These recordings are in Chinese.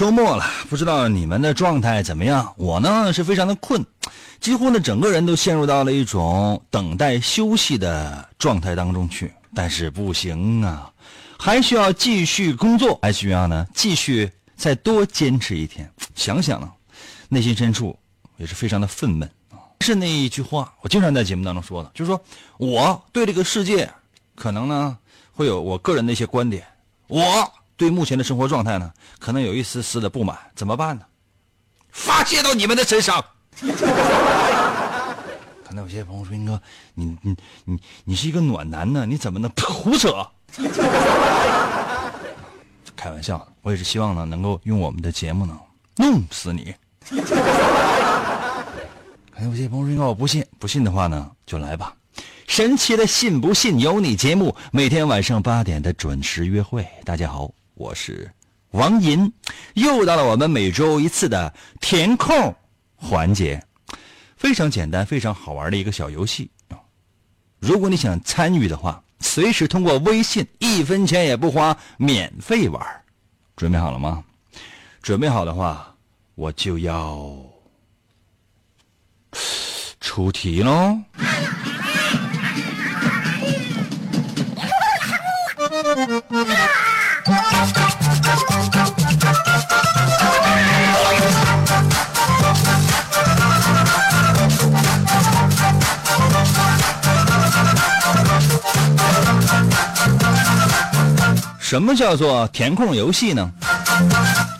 周末了，不知道你们的状态怎么样？我呢是非常的困，几乎呢整个人都陷入到了一种等待休息的状态当中去。但是不行啊，还需要继续工作，还需要呢继续再多坚持一天。想想呢，内心深处也是非常的愤懑啊。是那一句话，我经常在节目当中说的，就是说我对这个世界可能呢会有我个人的一些观点，我。对目前的生活状态呢，可能有一丝丝的不满，怎么办呢？发泄到你们的身上。可能有些朋友说：“英哥，你你你你是一个暖男呢，你怎么能胡扯？” 开玩笑，我也是希望呢，能够用我们的节目呢弄死你。可能有些朋友说：“英哥，我不信，不信的话呢，就来吧。”神奇的信不信由你节目，每天晚上八点的准时约会。大家好。我是王银，又到了我们每周一次的填空环节，非常简单、非常好玩的一个小游戏如果你想参与的话，随时通过微信，一分钱也不花，免费玩。准备好了吗？准备好的话，我就要出题喽。什么叫做填空游戏呢？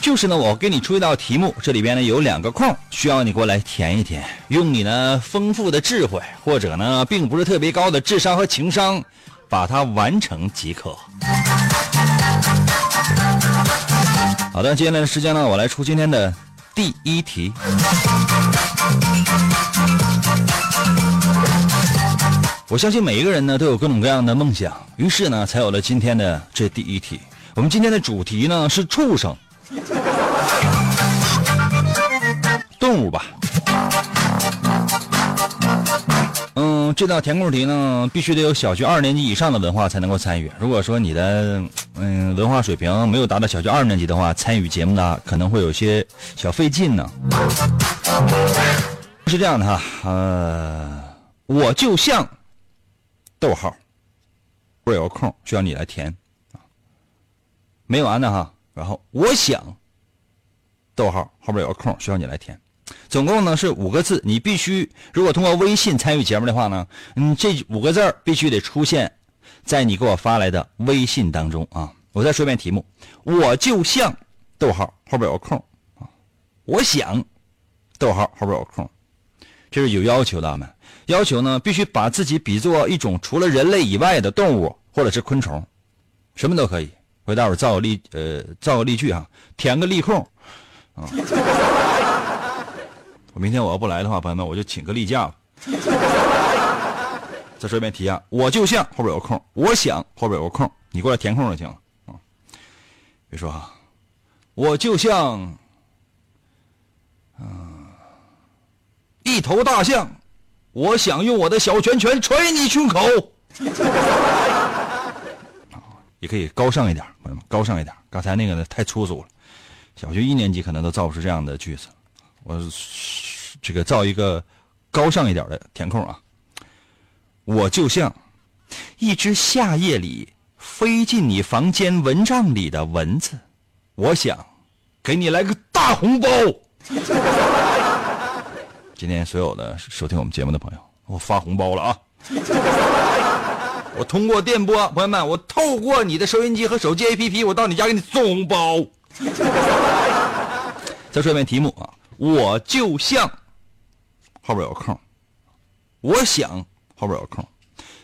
就是呢，我给你出一道题目，这里边呢有两个空，需要你过来填一填，用你呢丰富的智慧，或者呢并不是特别高的智商和情商，把它完成即可。好的，接下来的时间呢，我来出今天的第一题。我相信每一个人呢都有各种各样的梦想，于是呢才有了今天的这第一题。我们今天的主题呢是畜生，动物吧。嗯，这道填空题呢必须得有小学二年级以上的文化才能够参与。如果说你的嗯文化水平没有达到小学二年级的话，参与节目呢可能会有些小费劲呢。是这样的哈，呃，我就像。逗号，不是有个空需要你来填啊？没完呢哈。然后我想，逗号后边有个空需要你来填。总共呢是五个字，你必须如果通过微信参与节目的话呢，嗯，这五个字必须得出现在你给我发来的微信当中啊。我再说一遍题目：我就像逗号后边有个空啊。我想，逗号后边有个空，这是有要求的们。要求呢，必须把自己比作一种除了人类以外的动物或者是昆虫，什么都可以。我给大伙造个例，呃，造个例句哈，填个例空啊。我明天我要不来的话，朋友们，我就请个例假了。再说一遍题啊，我就像后边有个空，我想后边有个空，你过来填空就行了啊。别说啊，我就像，嗯，一头大象。我想用我的小拳拳捶你胸口，也可以高尚一点，朋友们，高尚一点。刚才那个呢太粗俗了，小学一年级可能都造不出这样的句子。我这个造一个高尚一点的填空啊。我就像一只夏夜里飞进你房间蚊帐里的蚊子，我想给你来个大红包。今天所有的收听我们节目的朋友，我发红包了啊！我通过电波，朋友们，我透过你的收音机和手机 APP，我到你家给你送红包。再说一遍题目啊，我就像后边有空，我想后边有空，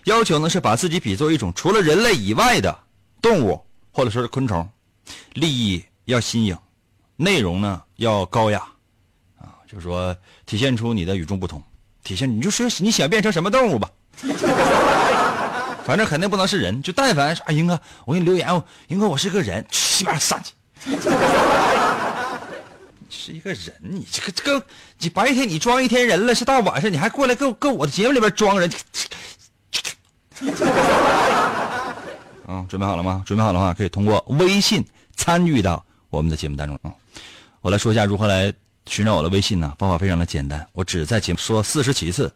要求呢是把自己比作一种除了人类以外的动物或者说是昆虫，立意要新颖，内容呢要高雅，就说体现出你的与众不同，体现你就说你想变成什么动物吧。反正肯定不能是人，就但凡说啊，英哥，我给你留言，英哥，我是个人，去边上去。是一个人，你这个这个，你白天你装一天人了，是到晚上你还过来跟跟我的节目里边装人。啊，准备好了吗？准备好的话，可以通过微信参与到我们的节目当中啊。我来说一下如何来寻找我的微信呢？方法非常的简单，我只在节目说四十七次。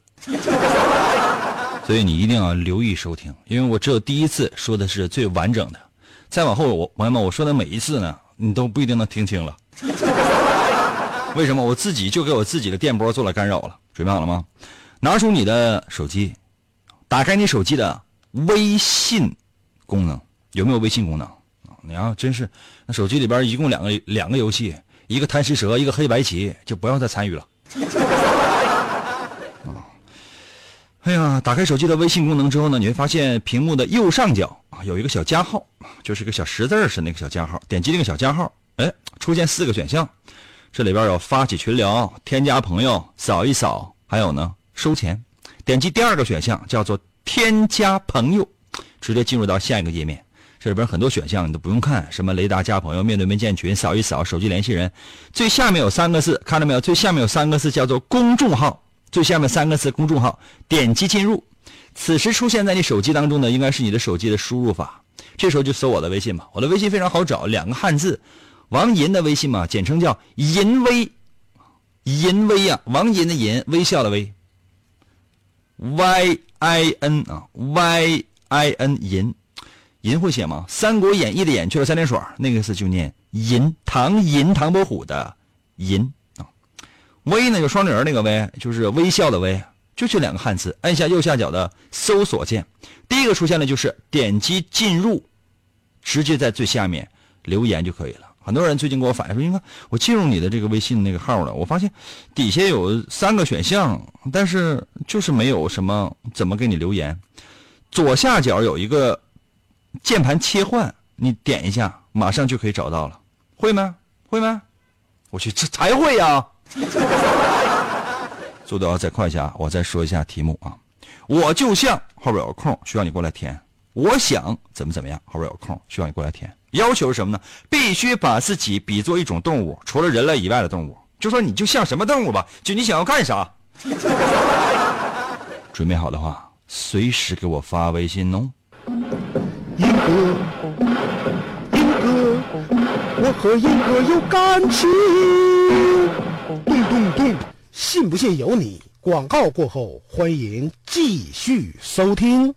所以你一定要留意收听，因为我只有第一次说的是最完整的，再往后我朋友们我说的每一次呢，你都不一定能听清了。为什么？我自己就给我自己的电波做了干扰了。准备好了吗？拿出你的手机，打开你手机的微信功能，有没有微信功能？你要真是那手机里边一共两个两个游戏，一个贪吃蛇，一个黑白棋，就不要再参与了。啊哎呀，打开手机的微信功能之后呢，你会发现屏幕的右上角啊有一个小加号，就是一个小十字似的那个小加号。点击那个小加号，哎，出现四个选项，这里边有发起群聊、添加朋友、扫一扫，还有呢收钱。点击第二个选项叫做添加朋友，直接进入到下一个页面。这里边很多选项你都不用看，什么雷达加朋友、面对面建群、扫一扫、手机联系人。最下面有三个字，看到没有？最下面有三个字叫做公众号。最下面三个字公众号，点击进入。此时出现在你手机当中的应该是你的手机的输入法。这时候就搜我的微信吧，我的微信非常好找，两个汉字，王银的微信嘛，简称叫银微，银微呀，王银的银，微笑的微，Y I N 啊，Y I N 银，银会写吗？《三国演义》的演去了三点水，那个字就念银，唐银，唐伯虎的银。微呢，就双人那个微，就是微笑的微，就这两个汉字。按下右下角的搜索键，第一个出现的就是点击进入，直接在最下面留言就可以了。很多人最近给我反映说：“应该我进入你的这个微信那个号了，我发现底下有三个选项，但是就是没有什么怎么给你留言。左下角有一个键盘切换，你点一下，马上就可以找到了。会吗？会吗？我去，这才会呀！” 速度要再快一下，我再说一下题目啊。我就像后边有个空，需要你过来填。我想怎么怎么样，后边有个空，需要你过来填。要求是什么呢？必须把自己比作一种动物，除了人类以外的动物。就说你就像什么动物吧，就你想要干啥。准备好的话，随时给我发微信哦。英哥，英哥，我和英哥有感情。咚咚咚，信不信由你。广告过后，欢迎继续收听。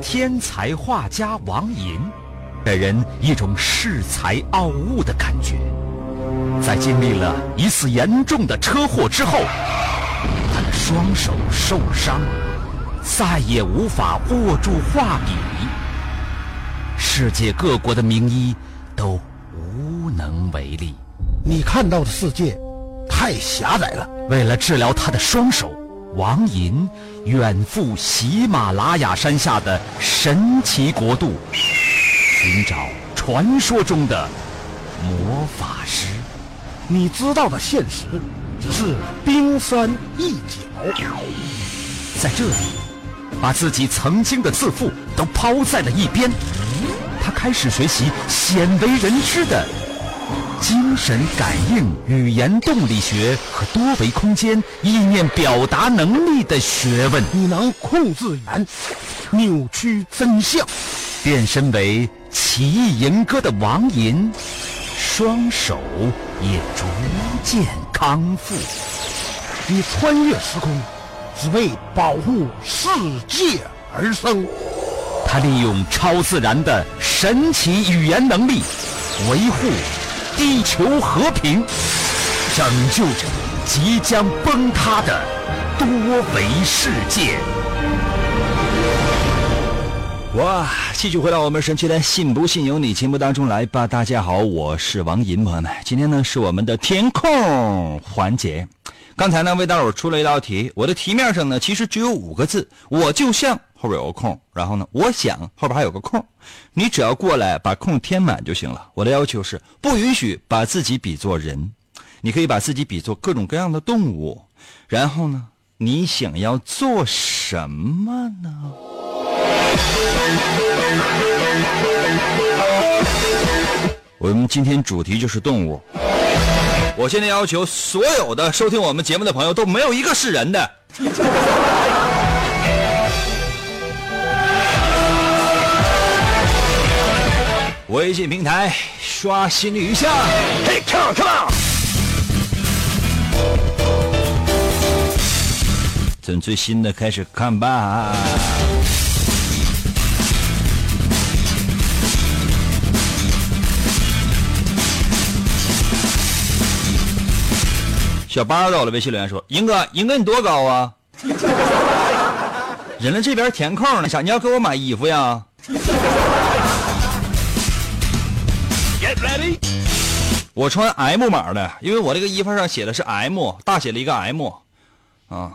天才画家王寅，给人一种恃才傲物的感觉。在经历了一次严重的车祸之后，他的双手受伤，再也无法握住画笔。世界各国的名医都无能为力。你看到的世界太狭窄了。为了治疗他的双手，王寅远赴喜马拉雅山下的神奇国度，寻找传说中的魔法师。你知道的现实只是冰山一角。在这里，把自己曾经的自负都抛在了一边，他开始学习鲜为人知的。精神感应、语言动力学和多维空间意念表达能力的学问，你能控制语言，扭曲真相，变身为奇异吟歌的王吟，双手也逐渐康复。你穿越时空，只为保护世界而生。他利用超自然的神奇语言能力，维护地球和平，拯救着即将崩塌的多维世界。哇！继续回到我们神奇的“信不信由你”节目当中来吧。大家好，我是王银，朋友们，今天呢是我们的填空环节。刚才呢为大伙出了一道题，我的题面上呢其实只有五个字，我就像后边有个空，然后呢我想后边还有个空，你只要过来把空填满就行了。我的要求是不允许把自己比作人，你可以把自己比作各种各样的动物，然后呢你想要做什么呢？我们今天主题就是动物。我现在要求所有的收听我们节目的朋友都没有一个是人的。微信平台刷新率一下，Hey come on come on！从最新的开始看吧。小八到了，微信留言说：“英哥，英哥你多高啊？人家这边填空呢，想？你要给我买衣服呀？” Get ready！我穿 M 码的，因为我这个衣服上写的是 M，大写了一个 M，啊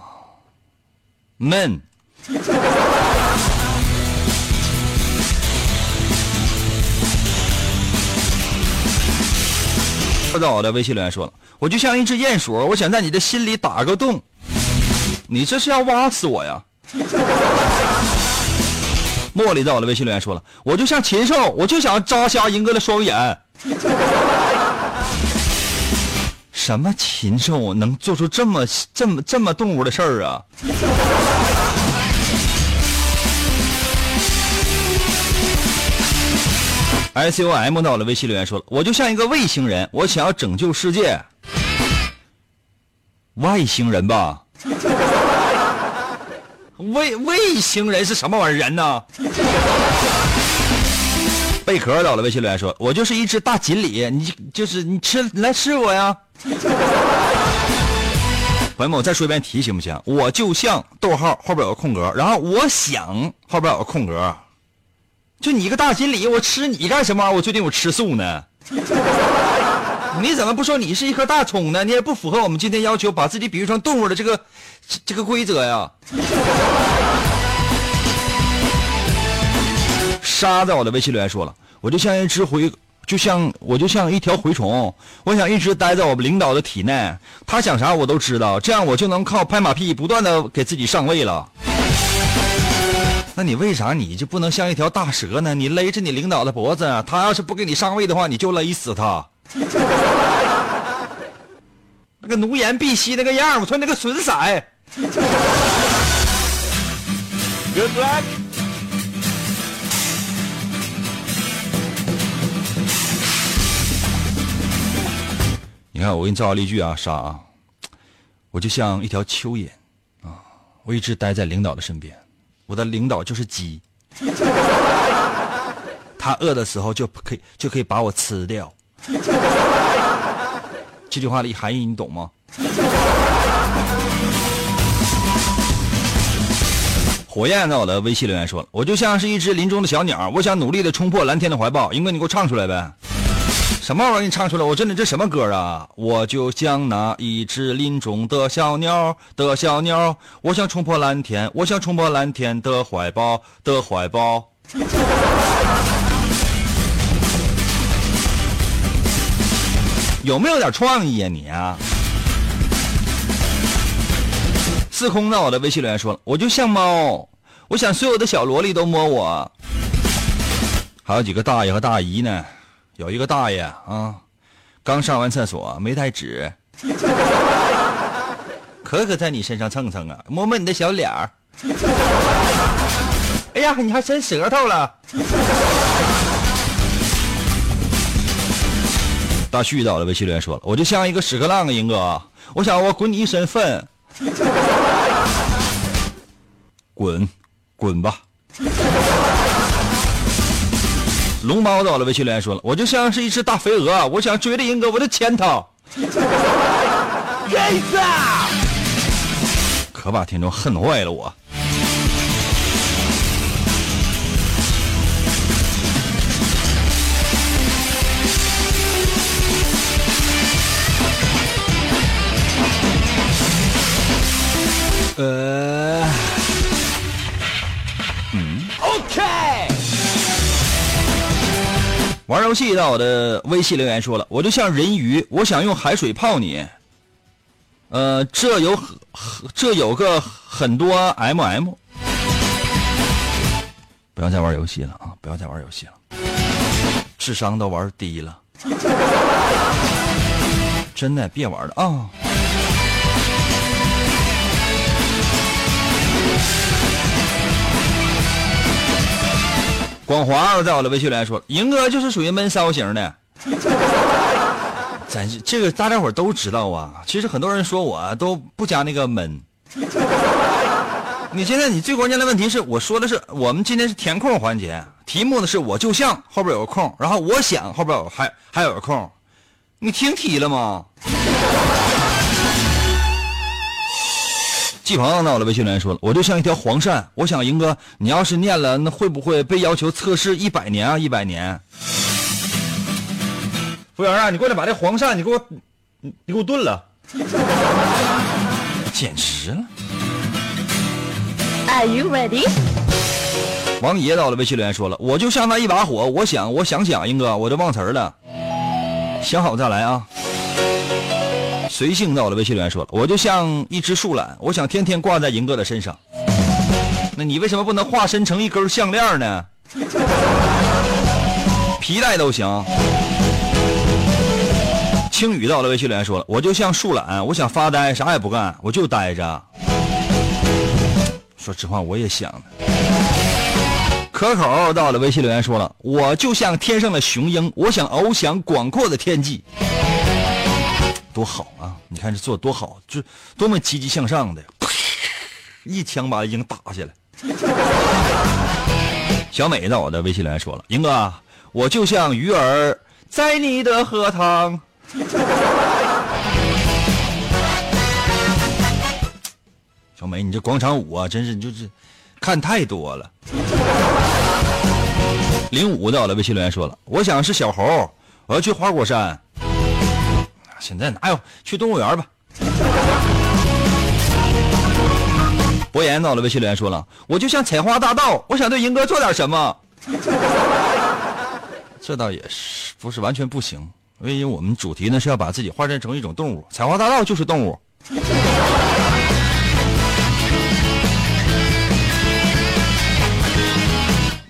在我的微信留言说了，我就像一只鼹鼠，我想在你的心里打个洞，你这是要挖死我呀？茉莉在我的微信留言说了，我就像禽兽，我就想扎瞎英哥的双眼。什么禽兽能做出这么这么这么动物的事儿啊？S U M 到了，微信留言说了，我就像一个外星人，我想要拯救世界。外星人吧？卫卫星人是什么玩意儿人呢？贝壳到了，微信留言说，我就是一只大锦鲤，你就是你吃你来吃我呀。朋友们，我再说一遍题行不行？我就像逗号后边有个空格，然后我想后边有个空格。就你一个大锦鲤，我吃你干什么？我最近我吃素呢。你怎么不说你是一颗大葱呢？你也不符合我们今天要求把自己比喻成动物的这个这个规则呀。沙在我的微信留言说了，我就像一只蛔，就像我就像一条蛔虫，我想一直待在我们领导的体内，他想啥我都知道，这样我就能靠拍马屁不断的给自己上位了。那你为啥你就不能像一条大蛇呢？你勒着你领导的脖子，他要是不给你上位的话，你就勒死他。那个奴颜婢膝那个样我说那个损色。Good luck。你看，我给你造了例句啊，傻啊？我就像一条蚯蚓啊，我一直待在领导的身边。我的领导就是鸡，他饿的时候就可以就可以把我吃掉。这句话的含义你懂吗？火焰在我的微信留言说了，我就像是一只林中的小鸟，我想努力的冲破蓝天的怀抱。英哥，你给我唱出来呗。什么玩意儿？你唱出来！我真的这什么歌啊？我就像那一只林中的小鸟的小鸟，我想冲破蓝天，我想冲破蓝天的怀抱的怀抱。有没有点创意啊你啊？司空在我的微信留言说了，我就像猫，我想所有的小萝莉都摸我。还有几个大爷和大姨呢？有一个大爷啊，刚上完厕所没带纸，可可在你身上蹭蹭啊，摸摸你的小脸儿。哎呀，你还伸舌头了。大旭到了微信留言说了，我就像一个屎壳郎啊，英哥，我想我滚你一身粪，滚，滚吧。龙猫到了微信留言说了，我就像是一只大肥鹅，我想追着英哥，我就牵他。该死！可把听众恨坏了我。呃，玩游戏到我的微信留言说了，我就像人鱼，我想用海水泡你。呃，这有这有个很多 MM。不要再玩游戏了啊！不要再玩游戏了，智商都玩低了，真的别玩了啊！广华在我的微信留言说，赢哥就是属于闷骚型的。咱这个大家伙都知道啊。其实很多人说我都不加那个闷。你现在你最关键的问题是我说的是我们今天是填空环节，题目呢是我就像后边有个空，然后我想后边有还还有个空，你听题了吗？季鹏到我的微信留言说了，我就像一条黄鳝，我想赢哥，你要是念了，那会不会被要求测试一百年啊？一百年。服务员啊，你过来把这黄鳝你给我，你你给我炖了，简直了。Are you ready？王爷到了微信留言说了，我就像那一把火，我想我想想，英哥，我都忘词儿了，想好再来啊。随性到了微信留言说了，我就像一只树懒，我想天天挂在银哥的身上。那你为什么不能化身成一根项链呢？皮带都行。青雨到了微信留言说了，我就像树懒，我想发呆，啥也不干，我就待着。说实话，我也想。可口到了微信留言说了，我就像天上的雄鹰，我想翱翔广阔的天际。多好啊！你看这做多好，就多么积极向上的，一枪把鹰打下来。小美到我的微信留言说了，英哥，我就像鱼儿在你的荷塘。小美，你这广场舞啊，真是你就是看太多了。零五到了微信留言说了，我想是小猴，我要去花果山。现在哪有？去动物园吧。博言到了微信留言说了，我就像采花大盗，我想对银哥做点什么。这倒也是，不是完全不行，因为我们主题呢是要把自己化身成一种动物，采花大盗就是动物。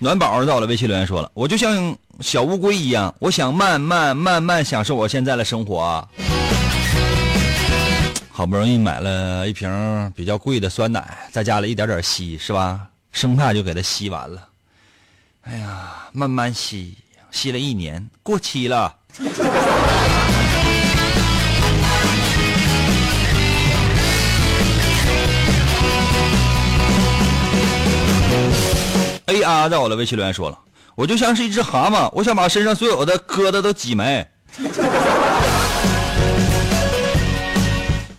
暖宝到了微信留言说了，我就像小乌龟一样，我想慢慢慢慢享受我现在的生活。好不容易买了一瓶比较贵的酸奶，再加了一点点稀，是吧？生怕就给它吸完了。哎呀，慢慢吸，吸了一年，过期了。A R 在我的微信留言说了，我就像是一只蛤蟆，我想把身上所有的疙瘩都挤没。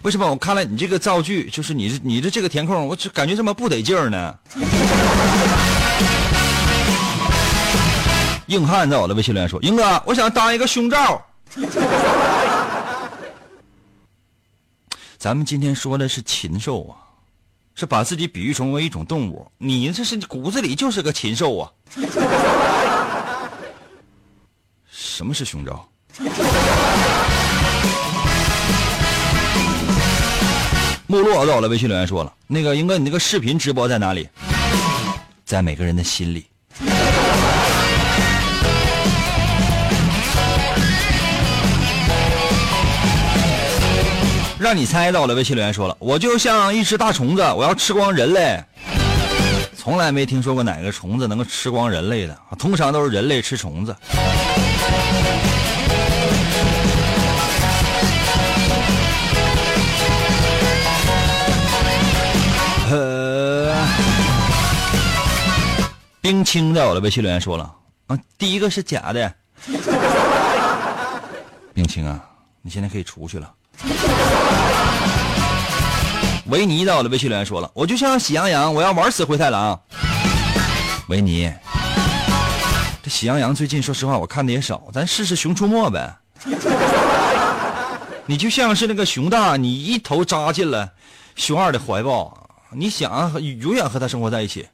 为什么我看了你这个造句，就是你这你的这个填空，我就感觉这么不得劲儿呢？硬汉在我的微信留言说：“英哥，我想当一个胸罩。”咱们今天说的是禽兽啊，是把自己比喻成为一种动物。你这是骨子里就是个禽兽啊！什么是胸罩？木落到了微信留言说了：“那个英哥，你那个视频直播在哪里？在每个人的心里。”让你猜到了。微信留言说了，我就像一只大虫子，我要吃光人类。从来没听说过哪个虫子能够吃光人类的，通常都是人类吃虫子。呃，冰清在我的微信留言说了，啊，第一个是假的。冰清啊，你现在可以出去了。维尼在我的微信留言说了，我就像喜羊羊，我要玩死灰太狼。维尼，这喜羊羊最近说实话我看的也少，咱试试熊出没呗。你就像是那个熊大，你一头扎进了熊二的怀抱，你想永远和他生活在一起。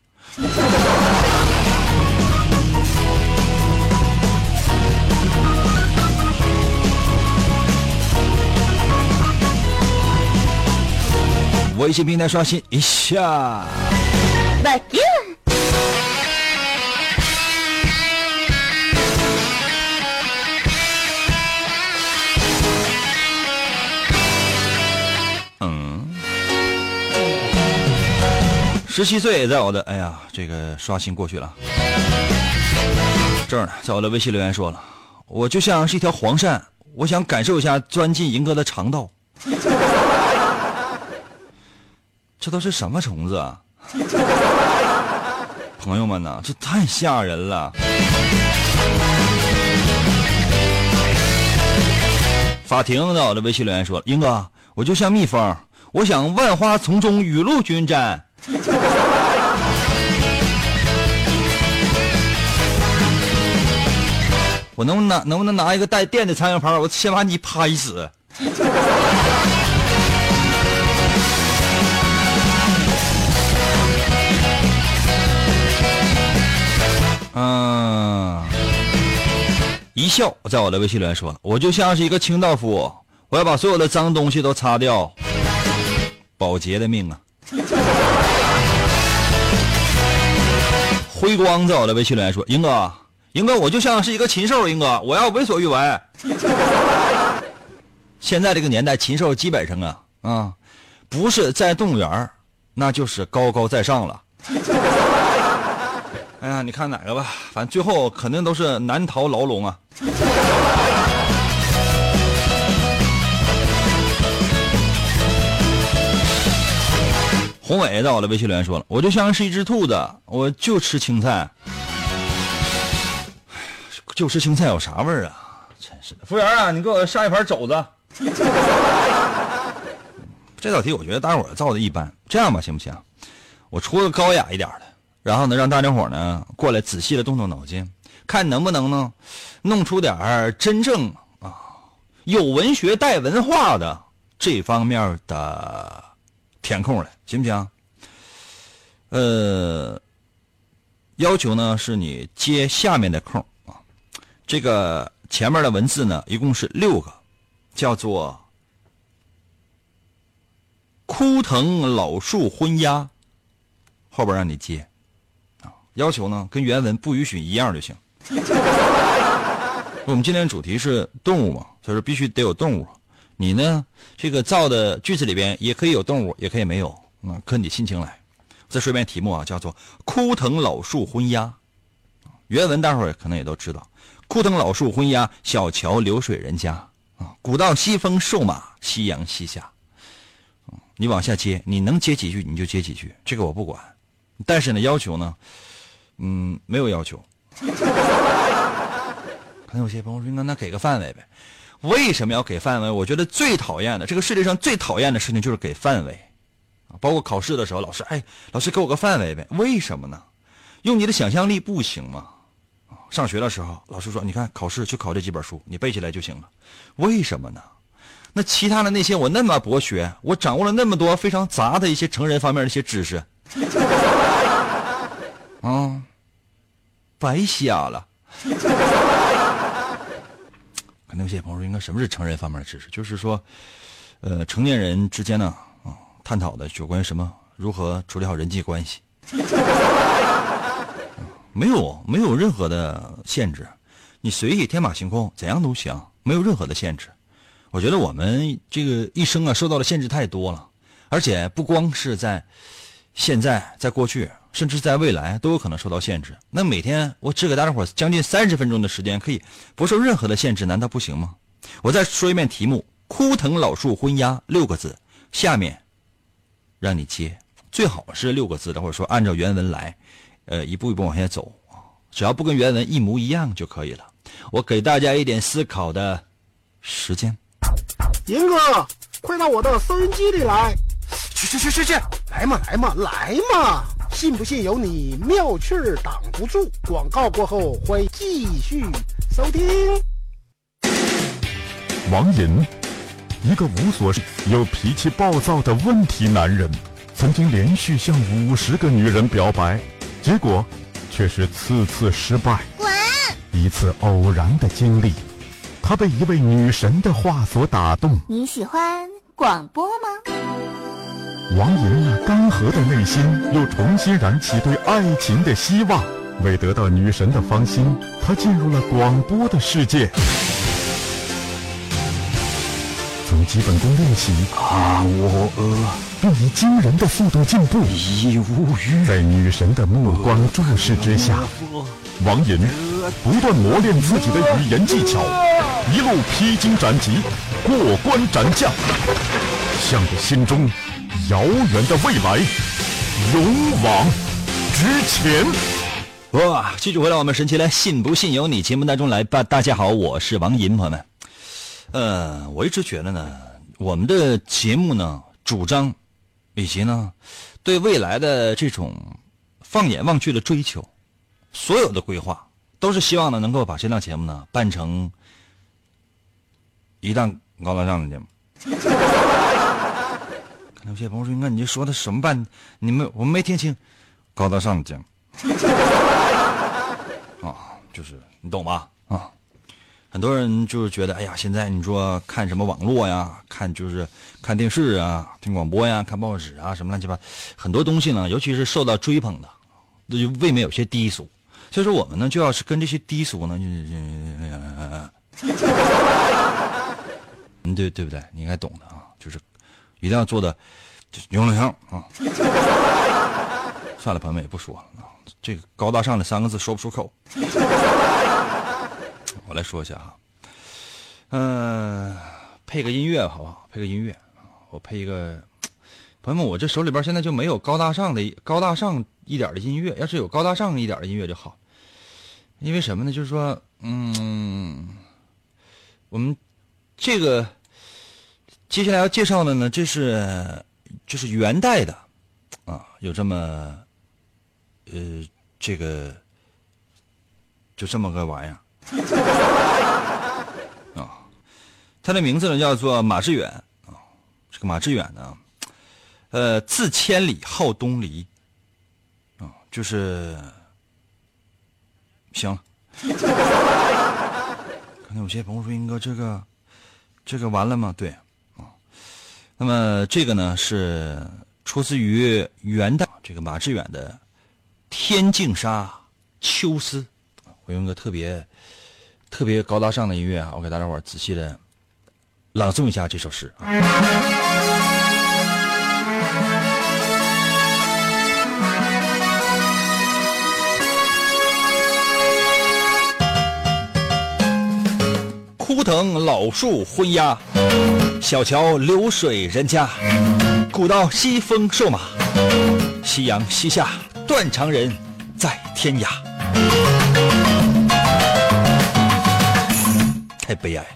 微信平台刷新一下。嗯，十七岁在我的哎呀，这个刷新过去了。这儿呢，在我的微信留言说了，我就像是一条黄鳝，我想感受一下钻进银哥的肠道。这都是什么虫子啊？朋友们呐，这太吓人了！法庭在我的微信留言说：“英哥，我就像蜜蜂，我想万花丛中雨露均沾。”我能不能拿能不能拿一个带电的苍蝇拍，我先把你拍死？一笑在我的微信留言说：“我就像是一个清道夫，我要把所有的脏东西都擦掉。”保洁的命啊！辉光在我的微信留言说：“英哥，英哥，我就像是一个禽兽，英哥，我要为所欲为。”现在这个年代，禽兽基本上啊啊，不是在动物园那就是高高在上了。哎呀，你看哪个吧，反正最后肯定都是难逃牢笼啊！宏伟在我的微信留言说了，我就像是一只兔子，我就吃青菜，就吃青菜有啥味儿啊？真是的，服务员啊，你给我上一盘肘子。这道题我觉得大伙儿造的一般，这样吧，行不行？我出个高雅一点的。然后呢，让大家伙呢过来仔细的动动脑筋，看能不能呢弄出点真正啊有文学带文化的这方面的填空来，行不行？呃，要求呢是你接下面的空啊，这个前面的文字呢一共是六个，叫做“枯藤老树昏鸦”，后边让你接。要求呢，跟原文不允许一样就行。我们今天主题是动物嘛，就是必须得有动物。你呢，这个造的句子里边也可以有动物，也可以没有，啊，跟你心情来。再说一遍题目啊，叫做“枯藤老树昏鸦”。原文大伙儿可能也都知道，“枯藤老树昏鸦，小桥流水人家啊，古道西风瘦马，夕阳西下。”你往下接，你能接几句你就接几句，这个我不管。但是呢，要求呢。嗯，没有要求。可能有些朋友说：“那那给个范围呗？为什么要给范围？我觉得最讨厌的，这个世界上最讨厌的事情就是给范围。包括考试的时候，老师，哎，老师给我个范围呗？为什么呢？用你的想象力不行吗？上学的时候，老师说，你看考试就考这几本书，你背起来就行了。为什么呢？那其他的那些我那么博学，我掌握了那么多非常杂的一些成人方面的一些知识，啊。”白瞎了，可能有些朋友说，应该什么是成人方面的知识？就是说，呃，成年人之间呢，啊，探讨的有关于什么，如何处理好人际关系，没有没有任何的限制，你随意天马行空，怎样都行，没有任何的限制。我觉得我们这个一生啊，受到的限制太多了，而且不光是在现在，在过去。甚至在未来都有可能受到限制。那每天我只给大家伙将近三十分钟的时间，可以不受任何的限制，难道不行吗？我再说一遍题目：枯藤老树昏鸦六个字，下面让你接，最好是六个字的，或者说按照原文来，呃，一步一步往下走啊，只要不跟原文一模一样就可以了。我给大家一点思考的时间。银哥，快到我的收音机里来！去去去去去！来嘛来嘛来嘛！信不信由你，妙趣儿挡不住。广告过后会继续收听。王寅，一个无所事、又脾气暴躁的问题男人，曾经连续向五十个女人表白，结果却是次次失败。滚！一次偶然的经历，他被一位女神的话所打动。你喜欢广播吗？王莹那干涸的内心又重新燃起对爱情的希望。为得到女神的芳心，他进入了广播的世界。从基本功练习，啊，我呃，并以惊人的速度进步。在女神的目光注视之下，王莹不断磨练自己的语言技巧，一路披荆斩棘，过关斩将，向着心中遥远的未来勇往直前。哇！继续回来，我们神奇来信不信由你节目当中来吧。大家好，我是王银，朋友们。呃，我一直觉得呢，我们的节目呢，主张以及呢，对未来的这种放眼望去的追求，所有的规划，都是希望呢，能够把这档节目呢办成一档高大上的节目。可能有些朋友说：“那你这说的什么办？你们我们没听清，高大上讲。”啊，就是你懂吧？啊，很多人就是觉得，哎呀，现在你说看什么网络呀，看就是看电视啊，听广播呀，看报纸啊，什么乱七八，很多东西呢，尤其是受到追捧的，那就未免有些低俗。所以说，我们呢，就要是跟这些低俗呢，就，嗯，对对不对？你应该懂的啊，就是一定要做的，就是有两样啊。算了，朋友们也不说了啊。这个高大上的三个字说不出口。我来说一下哈，嗯，配个音乐好不好？配个音乐，我配一个。朋友们，我这手里边现在就没有高大上的、高大上一点的音乐。要是有高大上一点的音乐就好。因为什么呢？就是说，嗯，我们这个接下来要介绍的呢，这是就是元代的啊，有这么。呃，这个就这么个玩意儿 啊，他的名字呢叫做马致远啊。这个马致远呢，呃，字千里，号东篱啊，就是行。可能有些朋友说：“英哥，这个这个完了吗？”对，那么这个呢是出自于元代这个马致远的。天净沙，秋思，我用个特别特别高大上的音乐啊，我给大家伙仔细的朗诵一下这首诗啊。枯藤老树昏鸦，小桥流水人家，古道西风瘦马，夕阳西下。断肠人在天涯，太悲哀了。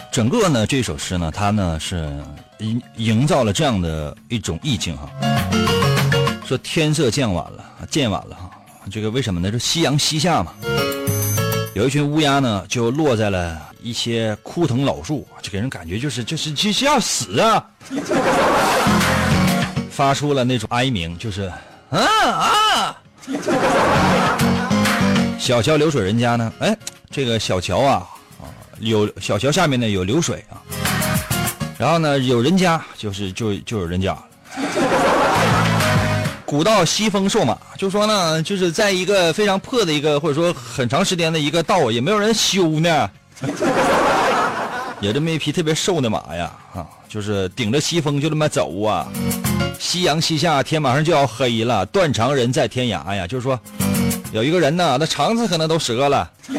整个呢，这首诗呢，它呢是营营造了这样的一种意境哈。说天色渐晚了，渐晚了哈。这个为什么呢？是夕阳西下嘛。有一群乌鸦呢，就落在了一些枯藤老树，就给人感觉就是就是就是要死啊！发出了那种哀鸣，就是啊啊！小桥流水人家呢？哎，这个小桥啊啊，有小桥下面呢有流水啊，然后呢有人家，就是就就有人家。古道西风瘦马，就说呢，就是在一个非常破的一个，或者说很长时间的一个道，也没有人修呢。有这么一匹特别瘦的马呀，啊，就是顶着西风就这么走啊。夕阳西下，天马上就要黑了，断肠人在天涯呀。就是说，有一个人呢，那肠子可能都折了。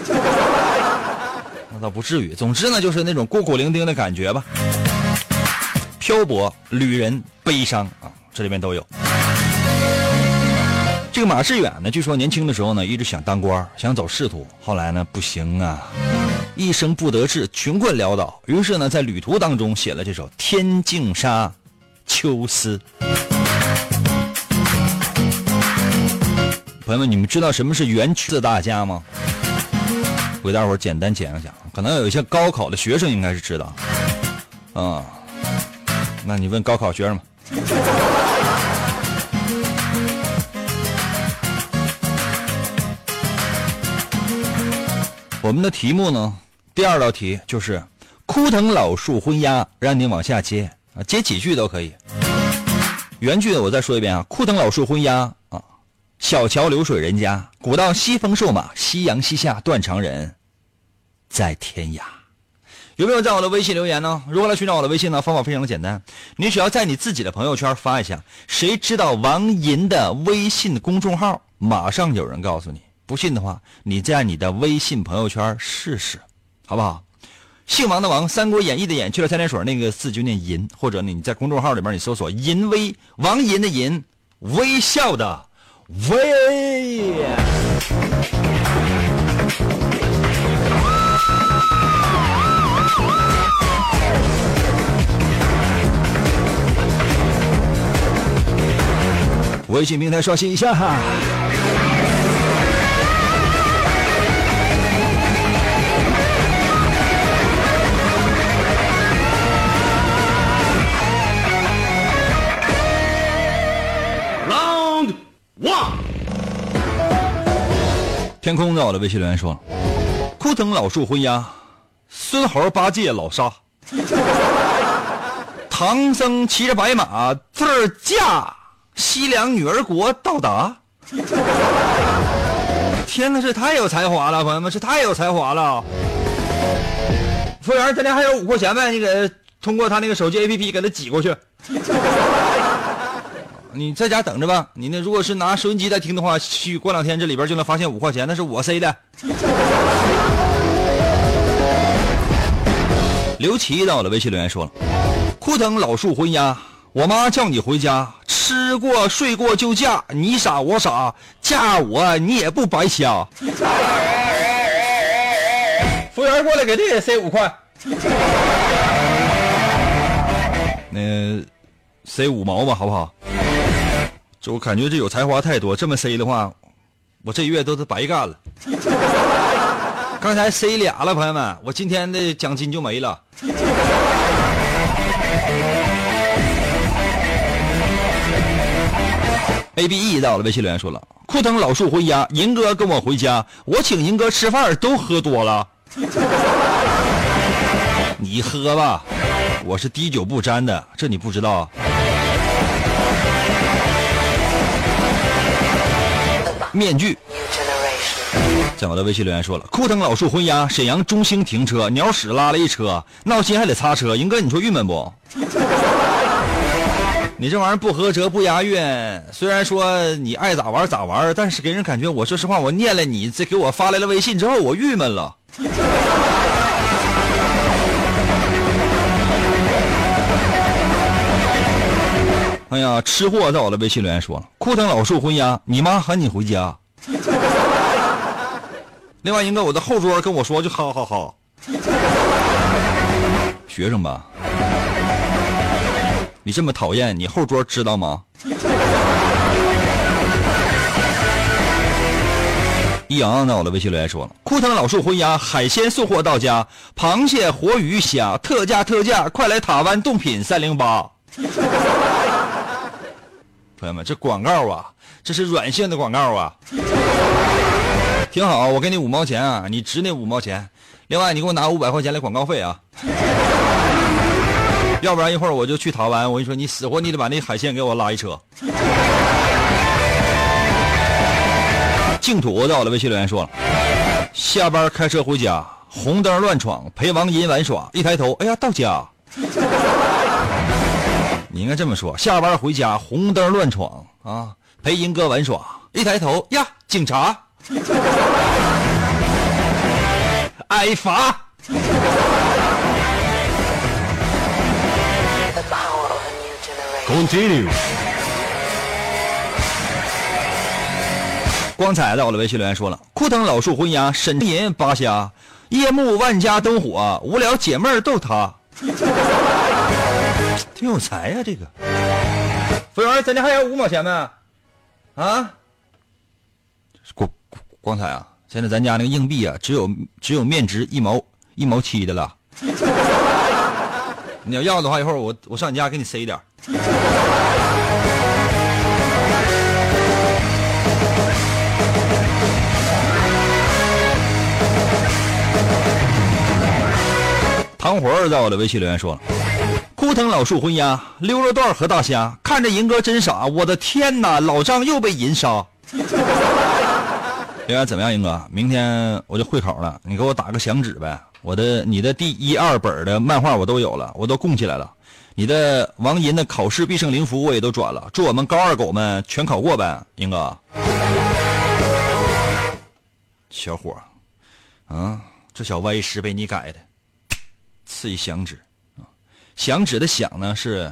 那倒不至于，总之呢，就是那种孤苦伶仃的感觉吧。漂泊旅人悲伤啊。这里面都有。这个马致远呢，据说年轻的时候呢，一直想当官，想走仕途，后来呢，不行啊，一生不得志，穷困潦倒，于是呢，在旅途当中写了这首《天净沙·秋思》。朋友们，你们知道什么是元曲四大家吗？我给大伙儿简单讲一讲，可能有一些高考的学生应该是知道。啊，那你问高考学生吧。我们的题目呢，第二道题就是“枯藤老树昏鸦”，让你往下接啊，接几句都可以。原句我再说一遍啊，“枯藤老树昏鸦”啊，小桥流水人家，古道西风瘦马，夕阳西下断肠人，在天涯。有没有在我的微信留言呢？如何来寻找我的微信呢？方法非常的简单，你只要在你自己的朋友圈发一下“谁知道王银的微信公众号”，马上有人告诉你。不信的话，你在你的微信朋友圈试试，好不好？姓王的王，《三国演义》的演，去了三点水那个字就念银，或者你在公众号里边你搜索“银微”，王银的银，微笑的微。微信平台刷新一下哈。哇天空在我的微信留言说：“枯藤老树昏鸦，孙猴八戒老沙，唐僧骑着白马字儿驾，西凉女儿国到达。”天哪，这太有才华了，朋友们，这太有才华了！服务员，咱家还有五块钱呗？你给通过他那个手机 APP 给他挤过去。你在家等着吧。你那如果是拿收音机在听的话，去过两天这里边就能发现五块钱，那是我塞的。刘琦到我的微信留言说了：“枯藤老树昏鸦，我妈叫你回家，吃过睡过就嫁，你傻我傻，嫁我你也不白瞎。”服务员过来给这也塞五块。那塞五毛吧，好不好？这我感觉这有才华太多，这么塞的话，我这月都是白干了。刚才塞俩了，朋友们，我今天的奖金就没了。A B E 到了，微信留言说了：“枯藤老树回家，银哥跟我回家，我请银哥吃饭，都喝多了。你喝吧，我是滴酒不沾的，这你不知道。”面具，在我的微信留言说了：“枯藤老树昏鸦，沈阳中兴停车，鸟屎拉了一车，闹心还得擦车。英哥，你说郁闷不？你这玩意儿不合辙不押韵。虽然说你爱咋玩咋玩，但是给人感觉，我说实话，我念了你这给我发来了微信之后，我郁闷了。哎呀，吃货在我的微信留言说了：枯藤老树昏鸦，你妈喊你回家。另外，一个我的后桌跟我说就哈哈哈。学生吧，你这么讨厌，你后桌知道吗？易阳在我的微信留言说了：枯藤老树昏鸦，海鲜送货到家，螃蟹、活鱼、虾，特价特价，快来塔湾冻品三零八。朋友们，这广告啊，这是软性的广告啊，挺好。我给你五毛钱啊，你值那五毛钱。另外，你给我拿五百块钱来广告费啊，要不然一会儿我就去台湾。我跟你说，你死活你得把那海鲜给我拉一车。净土在我的微信留言说了，下班开车回家，红灯乱闯，陪王银玩耍，一抬头，哎呀，到家。你应该这么说：下班回家，红灯乱闯啊，陪银哥玩耍。一抬头呀，警察，挨罚。Continue。光彩在我的微信留言说了：枯藤老树昏鸦，沈银八虾，夜幕万家灯火，无聊解闷逗他。挺有才呀、这个。服务员，咱家还有五毛钱没？啊？光光彩啊！现在咱家那个硬币啊，只有只有面值一毛一毛七的了。你要要的话，一会儿我我上你家给你塞一点儿唐活儿在我的微信留言说了：“枯藤老树昏鸦，溜肉段和大虾，看着银哥真傻，我的天哪，老张又被银杀。”怎么样，银哥？明天我就会考了，你给我打个响指呗。我的你的第一二本的漫画我都有了，我都供起来了。你的王银的考试必胜灵符我也都转了，祝我们高二狗们全考过呗，银哥。小伙儿，啊，这小歪诗被你改的，赐一响指啊。响指的响呢是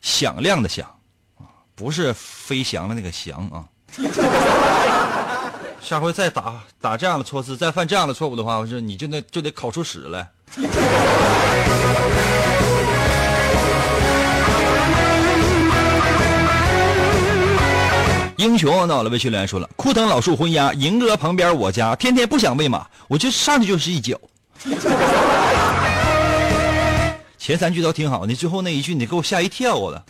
响亮的响，不是飞翔的那个翔啊。下回再打打这样的错字，再犯这样的错误的话，我说你就得就得考出屎来。英雄到了，微信留言说了：“枯藤老树昏鸦，银哥旁边我家，天天不想喂马，我就上去就是一脚。”前三句都挺好，你最后那一句你给我吓一跳了。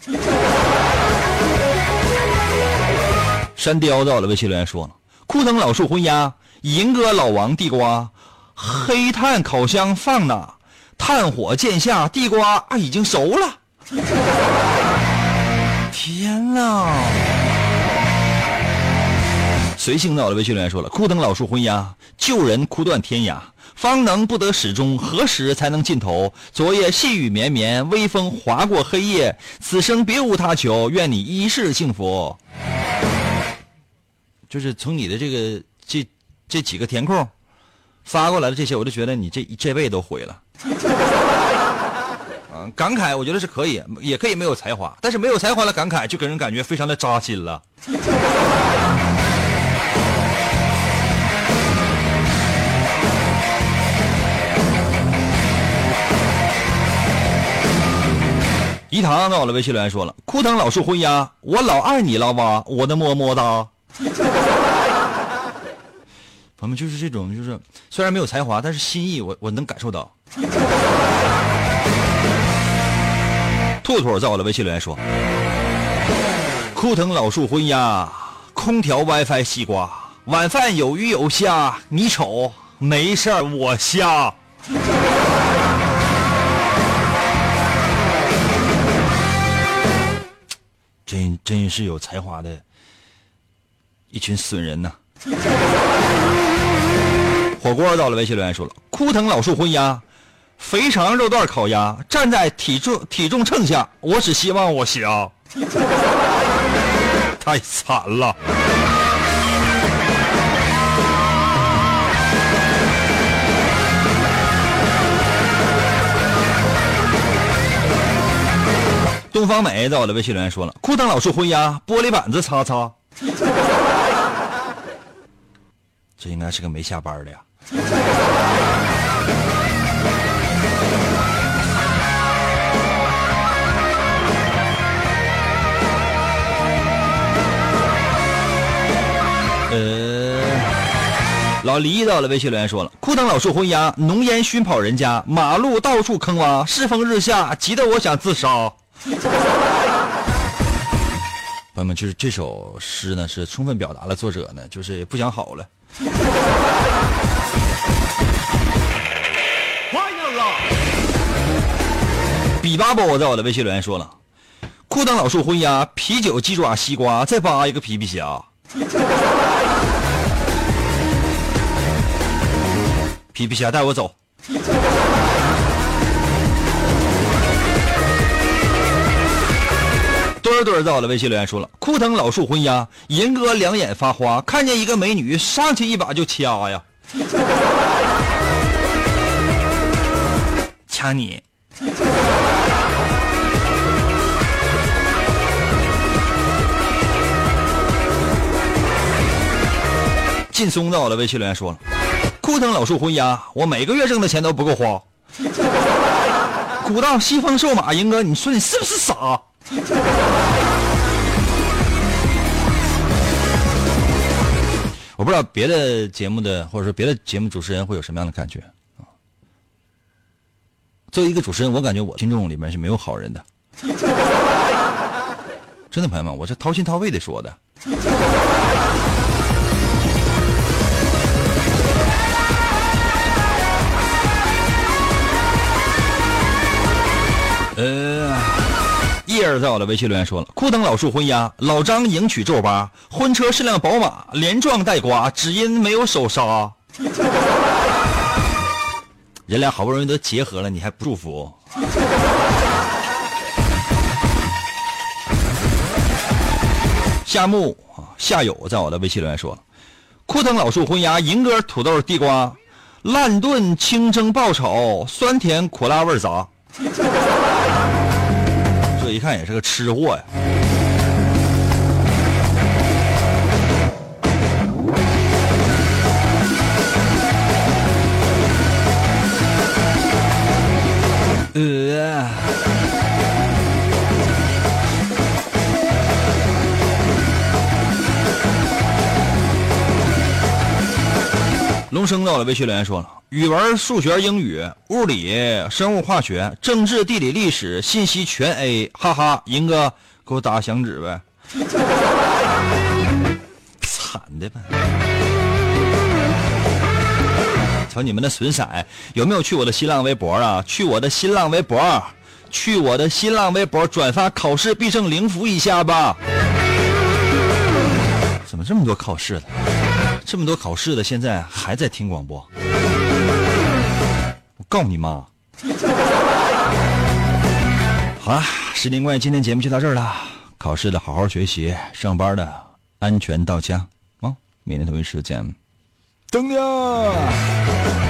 山雕到了，微信留言说了：“枯藤老树昏鸦，银哥老王地瓜，黑炭烤箱放哪？炭火渐下，地瓜啊已经熟了。” 天哪！随性到了，微信留言说了：“枯藤老树昏鸦，救人哭断天涯，方能不得始终？何时才能尽头？昨夜细雨绵绵，微风划过黑夜。此生别无他求，愿你一世幸福。”就是从你的这个这这几个填空发过来的这些，我就觉得你这这辈子都毁了。嗯，感慨我觉得是可以，也可以没有才华，但是没有才华的感慨就给人感觉非常的扎心了。一堂到了，微信留言说了：“枯藤老树昏鸦，我老爱你了哇，我的么么哒。”朋友们，就是这种，就是虽然没有才华，但是心意我我能感受到。兔兔在我的微信留言说：“枯藤老树昏鸦，空调 WiFi 西瓜，晚饭有鱼有虾，你瞅没事儿我瞎。”真真是有才华的一群损人呐！火锅到了，微信留言说了：“枯藤老树昏鸦，肥肠肉段烤鸭，站在体重体重秤下，我只希望我行。”太惨了。东方美在我的微信留言说了：“枯藤老树昏鸦，玻璃板子擦擦。”这应该是个没下班的呀。呃，老黎到了微信留言说了：“枯藤老树昏鸦，浓烟熏跑人家，马路到处坑洼，世风日下，急得我想自杀。” 朋友们，就是这首诗呢，是充分表达了作者呢，就是不想好了。比巴波在我的微信留言说了：“裤裆老树昏鸦，啤酒鸡爪西瓜，再扒一个皮皮虾。”皮皮虾带我走。墩墩在我的微信留言说了：“枯藤老树昏鸦，银哥两眼发花，看见一个美女，上去一把就掐呀，掐你。”劲松在我的微信留言说了：“枯藤老树昏鸦，我每个月挣的钱都不够花。”古道西风瘦马，英哥，你说你是不是傻？我不知道别的节目的或者说别的节目主持人会有什么样的感觉啊？作为一个主持人，我感觉我听众里面是没有好人的。真的，朋友们，我是掏心掏肺的说的。呃，叶儿在我的微信留言说了：“枯藤老树昏鸦，老张迎娶皱巴，婚车是辆宝马，连撞带刮，只因没有手刹。人俩好不容易都结合了，你还不祝福？”夏木啊，夏友在我的微信留言说：“了，枯藤老树昏鸦，银哥土豆地瓜，烂炖清蒸爆炒，酸甜苦辣味杂。”一看也是个吃货呀。龙生到了，微信留言说了：语文、数学、英语、物理、生物、化学、政治、地理、历史、信息全 A，哈哈！银哥，给我打个响指呗。惨的呗！瞧你们的损色，有没有去我的新浪微博啊？去我的新浪微博，去我的新浪微博转发考试必胜灵符一下吧。怎么这么多考试的？这么多考试的，现在还在听广播，我告你妈！好了，时间关系，今天节目就到这儿了。考试的好好学习，上班的安全到家啊！明天同一时间，等你啊！